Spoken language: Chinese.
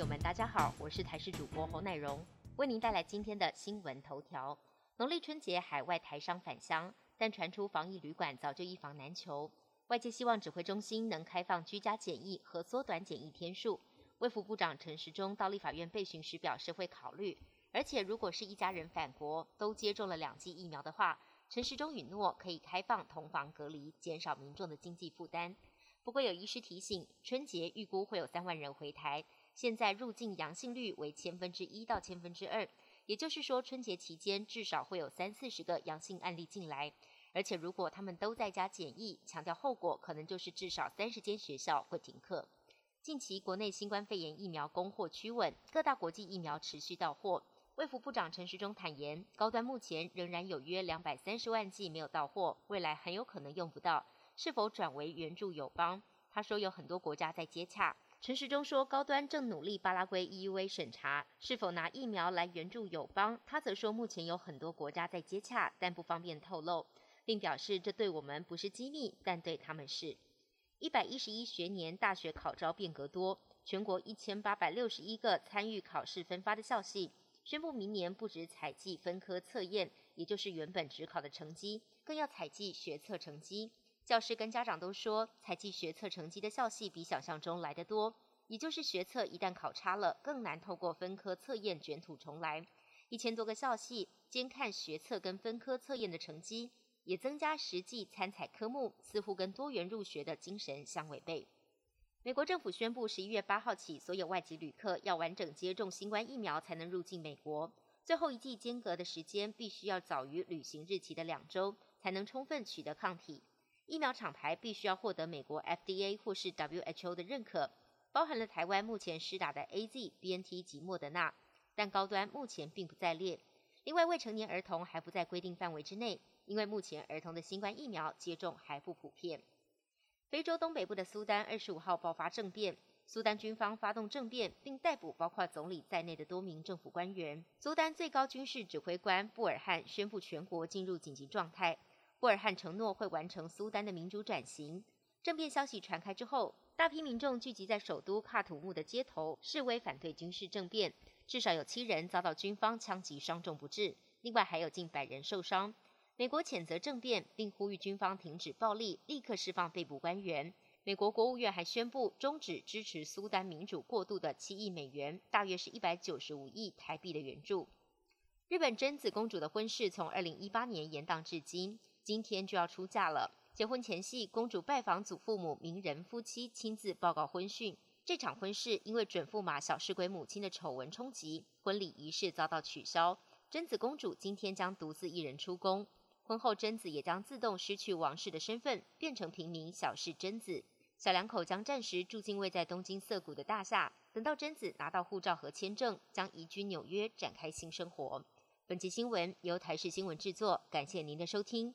友们，大家好，我是台视主播侯乃荣，为您带来今天的新闻头条。农历春节，海外台商返乡，但传出防疫旅馆早就一房难求。外界希望指挥中心能开放居家检疫和缩短检疫天数。卫福部长陈时中到立法院备询时表示会考虑，而且如果是一家人返国都接种了两剂疫苗的话，陈时中允诺可以开放同房隔离，减少民众的经济负担。不过有医师提醒，春节预估会有三万人回台，现在入境阳性率为千分之一到千分之二。也就是说，春节期间至少会有三四十个阳性案例进来，而且如果他们都在家检疫，强调后果可能就是至少三十间学校会停课。近期国内新冠肺炎疫苗供货趋稳，各大国际疫苗持续到货。卫福部长陈时中坦言，高端目前仍然有约两百三十万剂没有到货，未来很有可能用不到，是否转为援助友邦？他说有很多国家在接洽。陈时中说，高端正努力巴拉圭 EUV 审查是否拿疫苗来援助友邦。他则说，目前有很多国家在接洽，但不方便透露，并表示这对我们不是机密，但对他们是。一百一十一学年大学考招变革多，全国一千八百六十一个参与考试分发的校系宣布，明年不止采集分科测验，也就是原本只考的成绩，更要采集学测成绩。教师跟家长都说，采集学测成绩的校系比想象中来得多，也就是学测一旦考差了，更难透过分科测验卷土重来。一千多个校系监看学测跟分科测验的成绩，也增加实际参采科目，似乎跟多元入学的精神相违背。美国政府宣布，十一月八号起，所有外籍旅客要完整接种新冠疫苗才能入境美国。最后一剂间隔的时间必须要早于旅行日期的两周，才能充分取得抗体。疫苗厂牌必须要获得美国 FDA 或是 WHO 的认可，包含了台湾目前施打的 AZ、BNT 及莫德纳，但高端目前并不在列。另外，未成年儿童还不在规定范围之内，因为目前儿童的新冠疫苗接种还不普遍。非洲东北部的苏丹二十五号爆发政变，苏丹军方发动政变，并逮捕包括总理在内的多名政府官员。苏丹最高军事指挥官布尔汉宣布全国进入紧急状态。布尔汉承诺会完成苏丹的民主转型。政变消息传开之后，大批民众聚集在首都喀土穆的街头示威，反对军事政变。至少有七人遭到军方枪击，伤重不治；另外还有近百人受伤。美国谴责政变，并呼吁军方停止暴力，立刻释放被捕官员。美国国务院还宣布终止支持苏丹民主过渡的七亿美元（大约是一百九十五亿台币）的援助。日本贞子公主的婚事从二零一八年延宕至今。今天就要出嫁了。结婚前夕，公主拜访祖父母名人夫妻，亲自报告婚讯。这场婚事因为准驸马小世圭母亲的丑闻冲击，婚礼仪式遭到取消。贞子公主今天将独自一人出宫。婚后，贞子也将自动失去王室的身份，变成平民小世贞子。小两口将暂时住进位在东京涩谷的大厦，等到贞子拿到护照和签证，将移居纽约，展开新生活。本期新闻由台视新闻制作，感谢您的收听。